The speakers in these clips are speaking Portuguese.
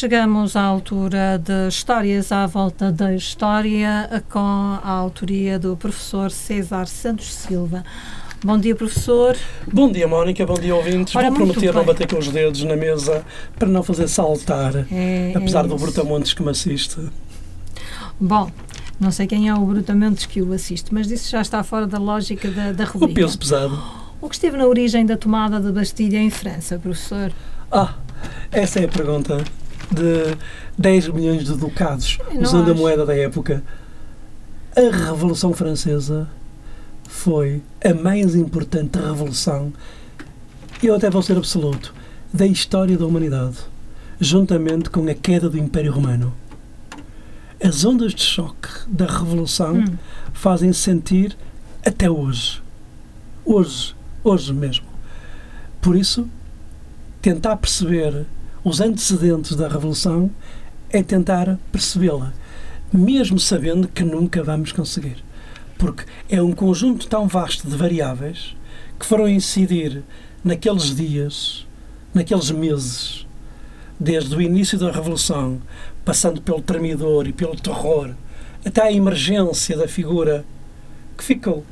Chegamos à altura de Histórias à Volta da História, com a autoria do professor César Santos Silva. Bom dia, professor. Bom dia, Mónica. Bom dia, ouvintes. Ora, Vou prometer não bater com os dedos na mesa para não fazer saltar, É, apesar é do. Brutamontes que me assiste. Bom, não sei quem é o Brutamentos que o assiste, mas isso já está fora da lógica da, da O rubrica. peso pesado. O que esteve na origem da tomada de Bastilha em França, professor? Ah, essa é a pergunta de 10 milhões de ducados, usando a acho. moeda da época. A Revolução Francesa foi a mais importante revolução, eu até vou ser absoluto, da história da humanidade, juntamente com a queda do Império Romano. As ondas de choque da Revolução Hum. fazem sentir até hoje. Hoje, hoje mesmo. Por isso, tentar perceber os antecedentes da Revolução é tentar percebê-la, mesmo sabendo que nunca vamos conseguir. Porque é um conjunto tão vasto de variáveis que foram incidir naqueles dias, naqueles meses, desde o início da Revolução, passando pelo tremidor e pelo terror, até à emergência da figura que ficou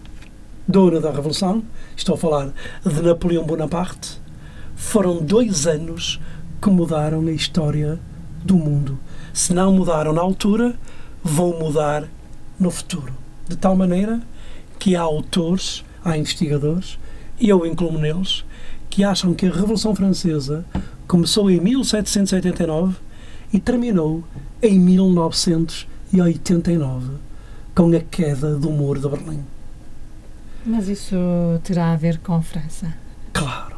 dona da Revolução, estou a falar de Napoleão Bonaparte, foram dois anos que mudaram a história do mundo. Se não mudaram na altura, vão mudar no futuro. De tal maneira que há autores, há investigadores, e eu incluo neles, que acham que a Revolução Francesa começou em 1789 e terminou em 1989, com a queda do Muro de Berlim. Mas isso terá a ver com França? Claro,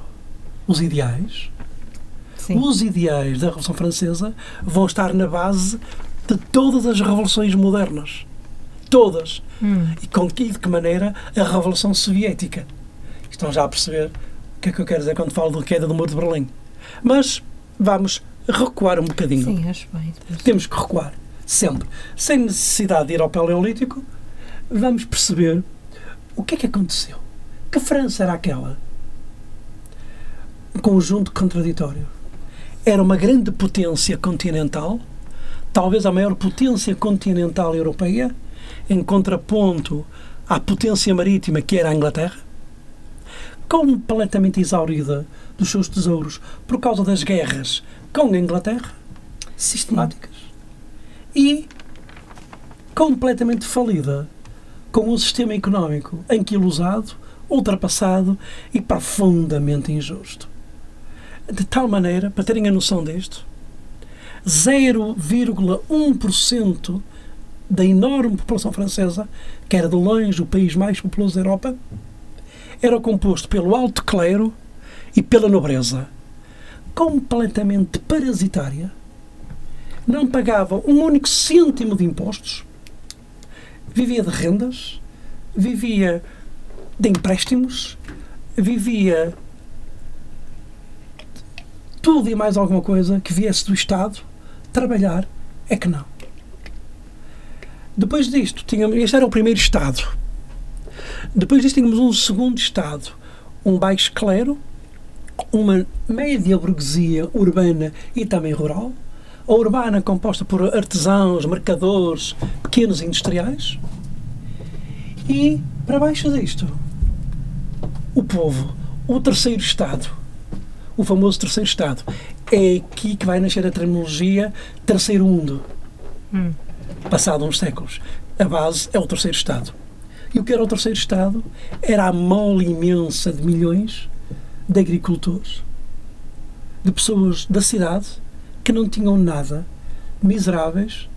os ideais, Sim. os ideais da Revolução Francesa vão estar na base de todas as revoluções modernas. Todas. Hum. E com que e de que maneira a Revolução Soviética. Estão já a perceber o que é que eu quero dizer quando falo da queda do Muro de Berlim. Mas vamos recuar um bocadinho. Sim, acho bem. professor. Temos que recuar, sempre. Sem necessidade de ir ao Paleolítico, vamos perceber o que é que aconteceu. Que França era aquela? Um conjunto contraditório. Era uma grande potência continental, talvez a maior potência continental europeia, em contraponto à potência marítima que era a Inglaterra, completamente exaurida dos seus tesouros por causa das guerras com a Inglaterra, sistemáticas, e completamente falida com um sistema económico anquilosado, ultrapassado e profundamente injusto. De tal maneira, para terem a noção disto, 0,1% da enorme população francesa, que era de longe o país mais populoso da Europa, era composto pelo alto clero e pela nobreza, completamente parasitária, não pagava um único cêntimo de impostos, vivia de rendas, vivia de empréstimos, vivia tudo e mais alguma coisa que viesse do Estado, trabalhar é que não. Depois disto, tínhamos, este era o primeiro Estado. Depois disto, tínhamos um segundo Estado, um baixo clero, uma média burguesia urbana e também rural. A urbana composta por artesãos, mercadores, pequenos industriais. E, para baixo disto, o povo, o terceiro Estado, o famoso terceiro Estado. É aqui que vai nascer a terminologia terceiro mundo Hum. passado uns séculos. A base é o terceiro Estado. E o que era o terceiro Estado? Era a mole imensa de milhões de agricultores, de pessoas da cidade que não tinham nada, miseráveis,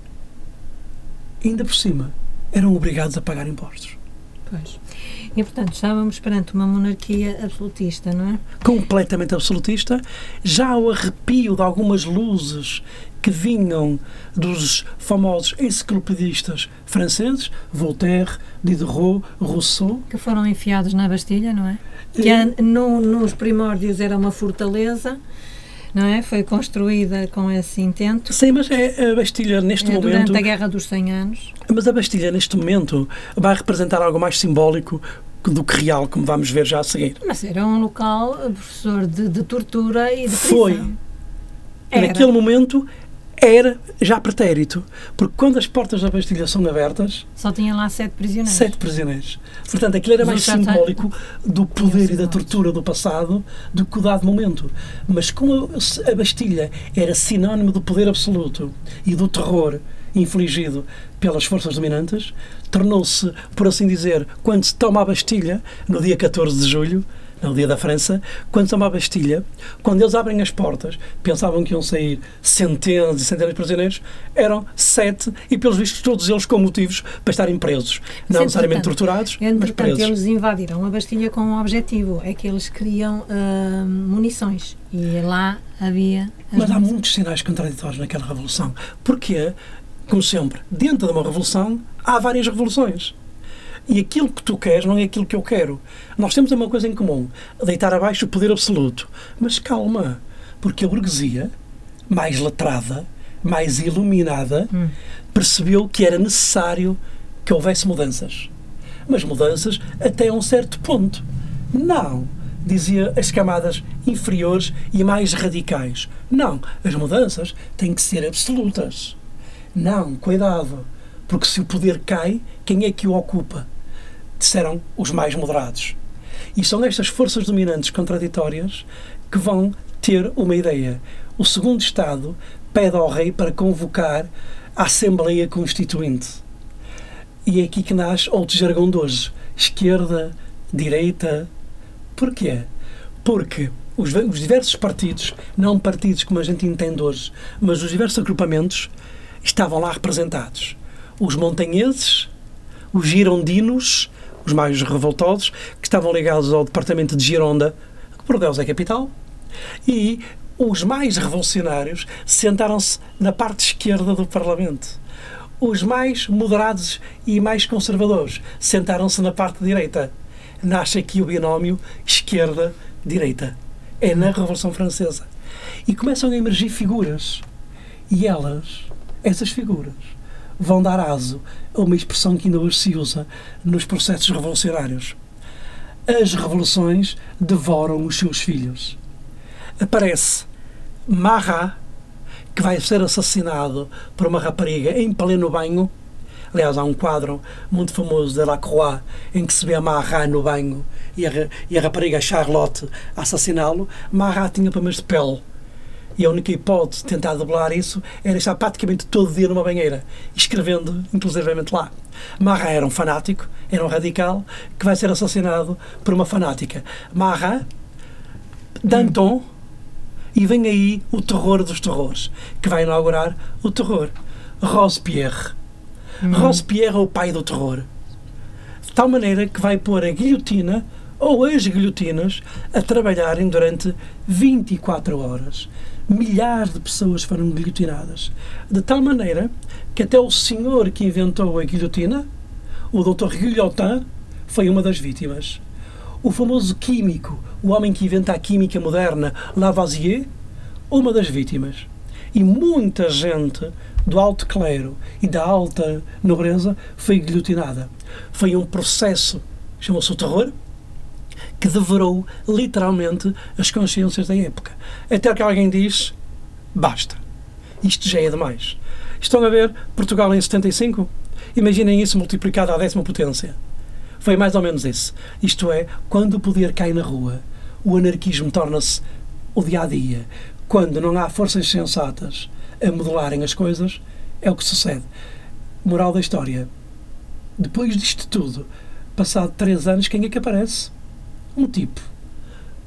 e ainda por cima eram obrigados a pagar impostos. Pois. E, portanto, estávamos perante uma monarquia absolutista, não é? completamente absolutista, já o arrepio de algumas luzes que vinham dos famosos enciclopedistas franceses, Voltaire, Diderot, Rousseau, Que foram enfiados na Bastilha, não é? Que e- no- nos primórdios era uma fortaleza, não é? Foi construída com esse intento. Sim, mas é a Bastilha neste É, momento, durante a Guerra dos 100 Anos. mas a Bastilha neste momento vai representar algo mais simbólico do que real, como vamos ver já a seguir. Mas era um local, professor, de, de tortura e de prisão. Foi. Era. Naquele momento era já pretérito, porque quando as portas da Bastilha são abertas, Só tinha lá sete prisioneiros. sete prisioneiros. Portanto, aquilo era mais tem- simbólico do poder e da tortura do passado do que o dado momento. Mas como a Bastilha era sinónimo do poder absoluto e do terror infligido pelas forças dominantes, tornou-se, por assim dizer, quando se toma a Bastilha, no dia 14 de julho, no dia da França, quando toma a Bastilha, quando eles abrem as portas, pensavam que iam sair centenas e centenas de prisioneiros, eram sete e, pelos vistos, todos eles com motivos para estarem presos. Não Sim, necessariamente entretanto, torturados, mas presos. eles invadiram a Bastilha com um objetivo, é que eles queriam ah, munições e lá havia as Mas há munições. muitos sinais contraditórios naquela revolução. Porque, como sempre, dentro de uma revolução há várias revoluções. E aquilo que tu queres não é aquilo que eu quero. Nós temos uma coisa em comum: deitar abaixo o poder absoluto. Mas calma, porque a burguesia, mais letrada, mais iluminada, Hum. percebeu que era necessário que houvesse mudanças. Mas mudanças até um certo ponto. Não, dizia as camadas inferiores e mais radicais. Não, as mudanças têm que ser absolutas. Não, cuidado, porque se o poder cai, quem é que o ocupa? Disseram os mais moderados. E são estas forças dominantes contraditórias que vão ter uma ideia. O segundo Estado pede ao rei para convocar a Assembleia Constituinte. E é aqui que nasce outro jargão de hoje. Esquerda, direita. Porquê? Porque os, os diversos partidos, não partidos como a gente entende hoje, mas os diversos agrupamentos estavam lá representados. Os montanheses, os girondinos, os mais revoltosos, que estavam ligados ao departamento de Gironda, que por Deus é capital, e os mais revolucionários sentaram-se na parte esquerda do Parlamento. Os mais moderados e mais conservadores sentaram-se na parte direita. Nasce aqui o binómio esquerda-direita. É na Revolução Francesa. E começam a emergir figuras. E elas, essas figuras, vão dar aso a uma expressão que ainda hoje se usa nos processos revolucionários. As revoluções devoram os seus filhos. Aparece Marat, que vai ser assassinado por uma rapariga em pleno banho. Aliás, há um quadro muito famoso de Lacroix em que se vê a Marat no banho e a, e a rapariga Charlotte assassiná-lo. Marat tinha problemas de pele. E a única hipótese de tentar doblar isso era estar praticamente todo dia numa banheira, escrevendo inclusivamente lá. Marat era um fanático, era um radical, que vai ser assassinado por uma fanática. Marat, Danton, e vem aí o terror dos terrores, que vai inaugurar o terror. Robespierre. Robespierre é o pai do terror. De tal maneira que vai pôr a guilhotina ou as guilhotinas a trabalharem durante 24 horas. Milhares de pessoas foram guilhotinadas. De tal maneira que até o senhor que inventou a guilhotina, o Dr. Guillotin, foi uma das vítimas. O famoso químico, o homem que inventa a química moderna, Lavoisier, uma das vítimas. E muita gente do alto clero e da alta nobreza foi guilhotinada. Foi um processo, chamou-se o terror, que devorou literalmente as consciências da época. Até que alguém diz: basta, isto já é demais. Estão a ver Portugal em 75? Imaginem isso multiplicado à décima potência. Foi mais ou menos isso. Isto é, quando o poder cai na rua, o anarquismo torna-se o dia a dia. Quando não há forças sensatas a modelarem as coisas, é o que sucede. Moral da história. Depois disto tudo, passado três anos, quem é que aparece? Um tipo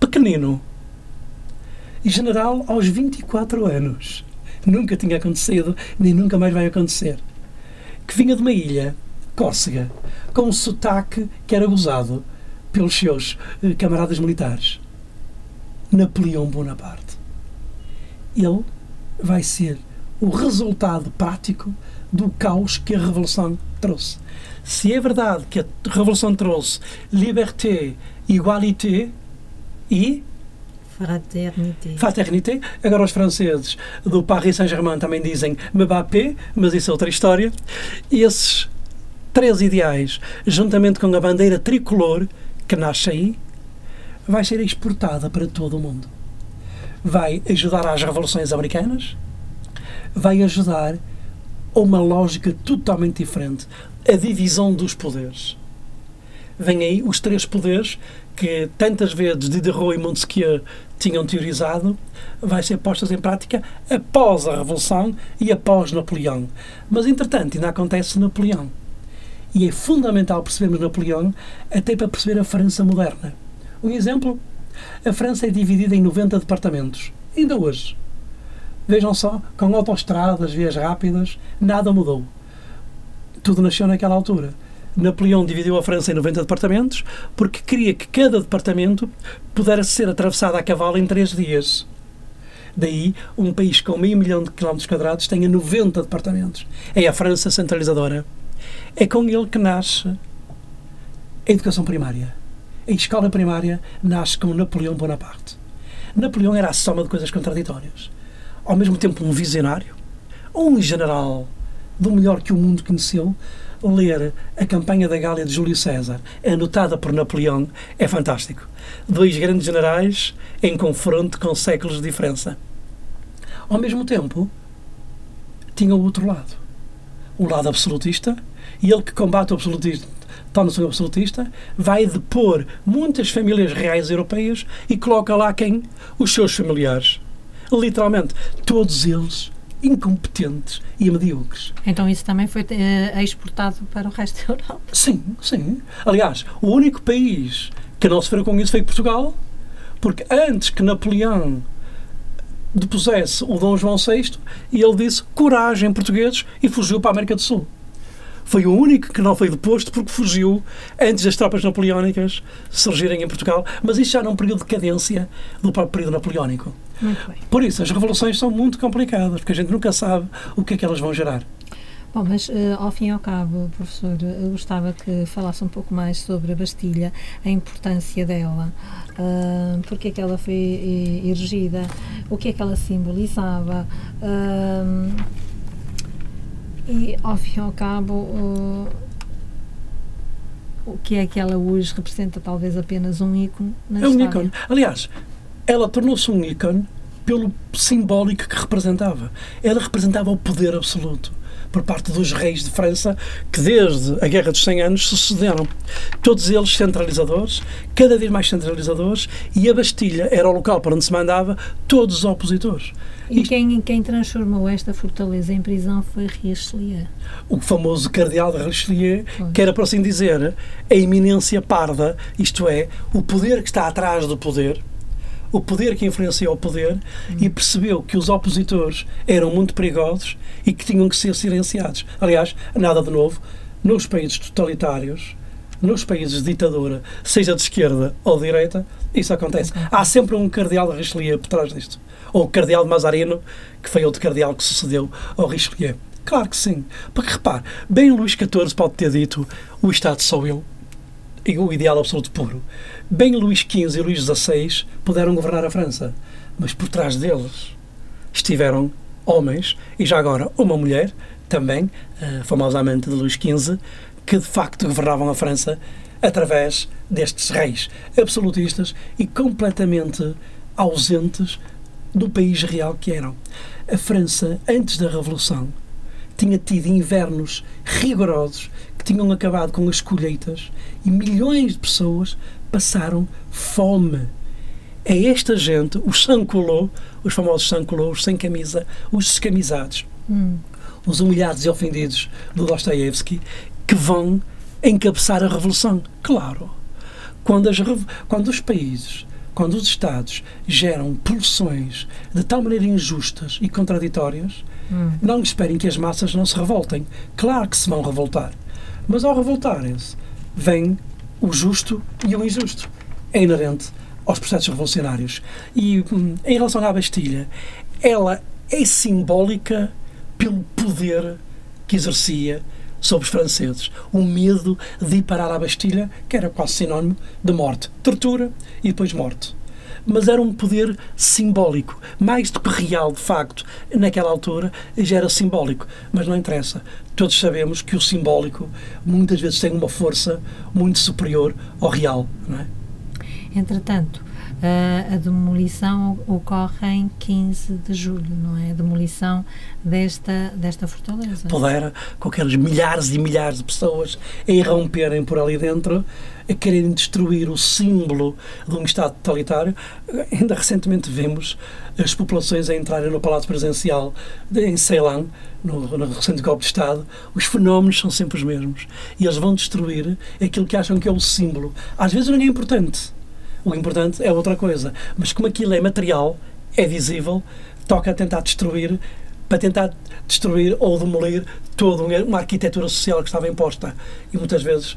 pequenino e general aos 24 anos. Nunca tinha acontecido, nem nunca mais vai acontecer. Que vinha de uma ilha, Córcega, com um sotaque que era gozado pelos seus eh, camaradas militares. Napoleão Bonaparte. Ele vai ser o resultado prático do caos que a Revolução trouxe. Se é verdade que a Revolução trouxe liberté, igualité e Fraternité. fraternité, agora os franceses do Paris Saint-Germain também dizem Mbappé, mas isso é outra história. E esses três ideais, juntamente com a bandeira tricolor que nasce aí, vai ser exportada para todo o mundo. Vai ajudar às revoluções americanas, vai ajudar a uma lógica totalmente diferente a divisão dos poderes. Vêm aí os três poderes que tantas vezes Diderot e Montesquieu tinham teorizado, vai ser postas em prática após a Revolução e após Napoleão. Mas, entretanto, ainda acontece Napoleão. E é fundamental percebermos Napoleão até para perceber a França moderna. Um exemplo, a França é dividida em 90 departamentos, ainda hoje. Vejam só, com autoestradas, vias rápidas, nada mudou. Tudo nasceu naquela altura. Napoleão dividiu a França em 90 departamentos porque queria que cada departamento pudesse ser atravessado a cavalo em três dias. Daí, um país com meio milhão de quilómetros quadrados tenha 90 departamentos. É a França centralizadora. É com ele que nasce a educação primária. A escola primária nasce com Napoleão Bonaparte. Napoleão era a soma de coisas contraditórias. Ao mesmo tempo, um visionário, um general do melhor que o mundo conheceu, ler a campanha da Gália de Júlio César, anotada por Napoleão, é fantástico. Dois grandes generais em confronto com séculos de diferença. Ao mesmo tempo, tinha o outro lado. O lado absolutista, e ele que combate o absolutismo torna-se um absolutista, vai depor muitas famílias reais europeias e coloca lá quem? Os seus familiares. Literalmente, todos eles incompetentes e medíocres. Então isso também foi uh, exportado para o resto da Europa? Sim, sim. Aliás, o único país que não sofreu com isso foi Portugal, porque antes que Napoleão depusesse o Dom João VI, ele disse coragem, portugueses, e fugiu para a América do Sul. Foi o único que não foi deposto porque fugiu antes das tropas napoleónicas surgirem em Portugal, mas isso já num período de decadência do próprio período napoleónico. Por isso, as revoluções são muito complicadas, porque a gente nunca sabe o que é que elas vão gerar. Bom, mas uh, ao fim e ao cabo, professor, eu gostava que falasse um pouco mais sobre a Bastilha, a importância dela, uh, porque é que ela foi eh, erigida, o que é que ela simbolizava. Uh, e ao fim e ao cabo, uh, o que é que ela hoje representa? Talvez apenas um ícone na É um ícone. Aliás, ela tornou-se um ícone pelo simbólico que representava. Ela representava o poder absoluto por parte dos reis de França que desde a Guerra dos 100 Anos sucederam. Todos eles centralizadores, cada vez mais centralizadores, e a Bastilha era o local para onde se mandava todos os opositores. E quem, quem transformou esta fortaleza em prisão foi Richelieu. O famoso cardeal de Richelieu, Pois. que era, por assim dizer, a eminência parda, isto é, o poder que está atrás do poder, o poder que influencia o poder, e percebeu que os opositores eram muito perigosos e que tinham que ser silenciados. Aliás, nada de novo, nos países totalitários, nos países de ditadura, seja de esquerda ou de direita, isso acontece. Há sempre um cardeal de Richelieu por trás disto. Ou o cardeal de Mazarino, que foi outro cardeal que sucedeu ao Richelieu. Claro que sim. Porque repare, bem Luís XIV pode ter dito o Estado sou eu, e o ideal absoluto puro. Bem Luís XV e Luís XVI puderam governar a França, mas por trás deles estiveram homens, e já agora uma mulher, também, a famosa amante de Luís XV, que de facto governavam a França através destes reis absolutistas e completamente ausentes do país real que eram. A França, antes da Revolução, tinha tido invernos rigorosos tinham acabado com as colheitas e milhões de pessoas passaram fome. É esta gente, os sans-culottes, os famosos sans-culottes, os sem camisa, os descamisados, Hum. os humilhados e ofendidos do Dostoiévski, que vão encabeçar a revolução. Claro. Quando, as quando os países, quando os Estados geram pulsões de tal maneira injustas e contraditórias, Hum. não esperem que as massas não se revoltem. Claro que se vão revoltar. Mas ao revoltarem-se, vem o justo e o injusto. É inerente aos processos revolucionários. E hum, em relação à Bastilha, ela é simbólica pelo poder que exercia sobre os franceses. O medo de ir parar à Bastilha, que era quase sinónimo de morte. Tortura e depois morte mas era um poder simbólico, mais do que real, de facto, naquela altura já era simbólico, mas não interessa. Todos sabemos que o simbólico muitas vezes tem uma força muito superior ao real, não é? Entretanto, Uh, a demolição ocorre em 15 de julho, não é? A demolição desta, desta fortaleza. Pudera, com aqueles milhares e milhares de pessoas a irromperem por ali dentro, a quererem destruir o símbolo de um Estado totalitário. Ainda recentemente vimos as populações a entrarem no Palácio Presidencial de, em Ceilão, no, no recente golpe de Estado. Os fenómenos são sempre os mesmos. E eles vão destruir aquilo que acham que é o símbolo. Às vezes não é importante. O importante é outra coisa. Mas como aquilo é material, é visível, toca tentar destruir para tentar destruir ou demolir toda uma arquitetura social que estava imposta. E muitas vezes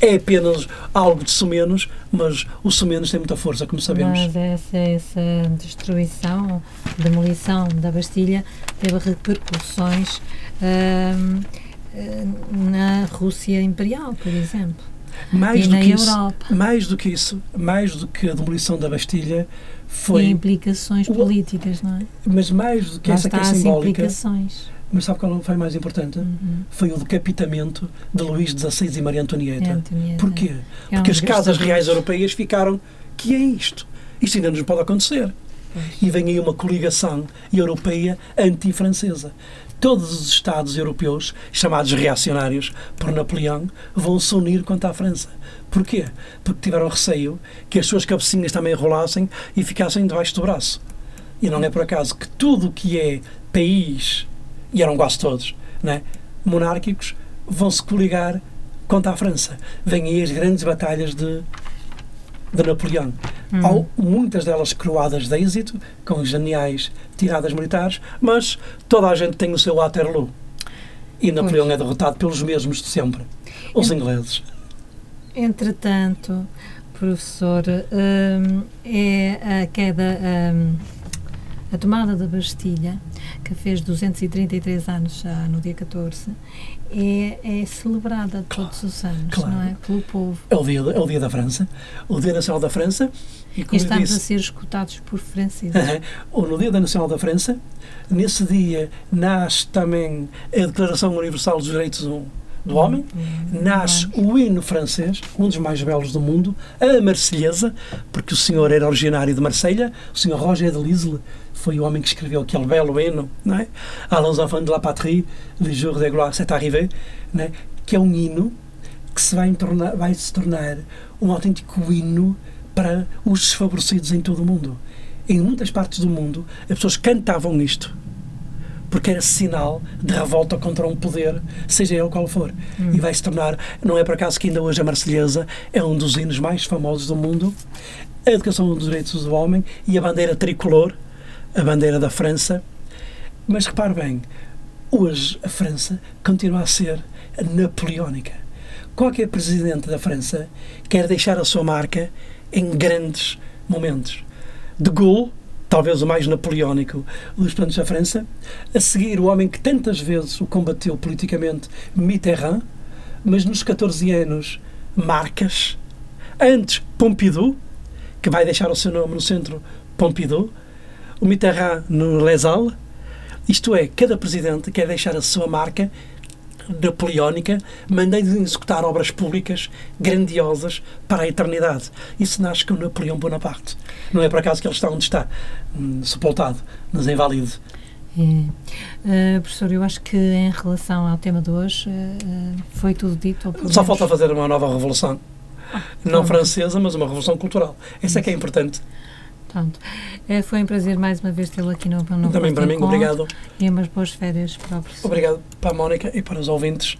é apenas algo de sumenos, mas o sumenos tem muita força, como sabemos. Mas essa, essa destruição, demolição da Bastilha teve repercussões hum, na Rússia Imperial, por exemplo. Mais e do na que Europa. Isso, mais do que isso, mais do que a demolição da Bastilha, foi. E implicações políticas, não é? Mas mais do que Lá essa que é simbólica. implicações. Mas sabe qual foi mais importante? Uhum. Foi o decapitamento de Luís XVI e Maria Antonieta. É, Antonieta. Porquê? É Porque as casas reais europeias ficaram. Que é isto? Isto ainda nos pode acontecer. E vem aí uma coligação europeia anti-francesa. Todos os Estados europeus, chamados reacionários por Napoleão, vão se unir contra a França. Porquê? Porque tiveram receio que as suas cabecinhas também enrolassem e ficassem debaixo do braço. E não é por acaso que tudo o que é país, e eram quase todos, né, monárquicos, vão se coligar contra a França. Vêm aí as grandes batalhas de, de Napoleão. Hum. Ao- muitas delas coroadas de êxito, com geniais tiradas militares, mas toda a gente tem o seu Waterloo. E Napoleão é derrotado pelos mesmos de sempre, os ingleses. Entretanto, professor, hum, é a queda, hum, a tomada da Bastilha, que fez 233 anos já no dia 14, é, é celebrada todos os anos, claro. não é? Pelo povo. É o dia, é o dia da França, o Dia Nacional da França, e E como eu estamos a disse, ser escutados por franceses. ou no Dia da Nacional da França, nesse dia nasce também a Declaração Universal dos Direitos do, do Homem, nasce o hino francês, um dos mais belos do mundo, a Marselhesa, porque o senhor era originário de Marselha, o senhor Roger de Lisle foi o homem que escreveu aquele belo hino, não é? Allons enfants de la patrie, le jour de gloire c'est arrivé, é? que é um hino que se vai, tornar, vai se tornar um autêntico hino para os desfavorecidos em todo o mundo. Em muitas partes do mundo, as pessoas cantavam isto porque era sinal de revolta contra um poder, seja ele qual for. E vai se tornar, não é por acaso que ainda hoje a Marselhesa é um dos hinos mais famosos do mundo, a Educação dos Direitos do Homem e a bandeira tricolor, a bandeira da França. Mas repare bem, hoje a França continua a ser napoleónica. Qualquer presidente da França quer deixar a sua marca em grandes momentos. De Gaulle, talvez o mais napoleónico dos planos da França, a seguir o homem que tantas vezes o combateu politicamente, Mitterrand, mas nos 14 anos, Marcas, antes Pompidou, que vai deixar o seu nome no centro Pompidou, o Mitterrand no Les Halles, isto é, cada presidente quer deixar a sua marca napoleónica, mandando executar obras públicas grandiosas para a eternidade. Isso nasce com Napoleão Bonaparte. Não é por acaso que ele está onde está, hum, sepultado, nas Invalides. É. Uh, professor, eu acho que em relação ao tema de hoje uh, foi tudo dito. pelo Só menos- falta fazer uma nova revolução. Não pronto. francesa, mas uma revolução cultural. Essa é que é importante. Pronto. Eh, foi um prazer mais uma vez tê-lo aqui no, no Também para mim, Encontro obrigado. E umas boas férias para o professor. Obrigado para a Mónica e para os ouvintes.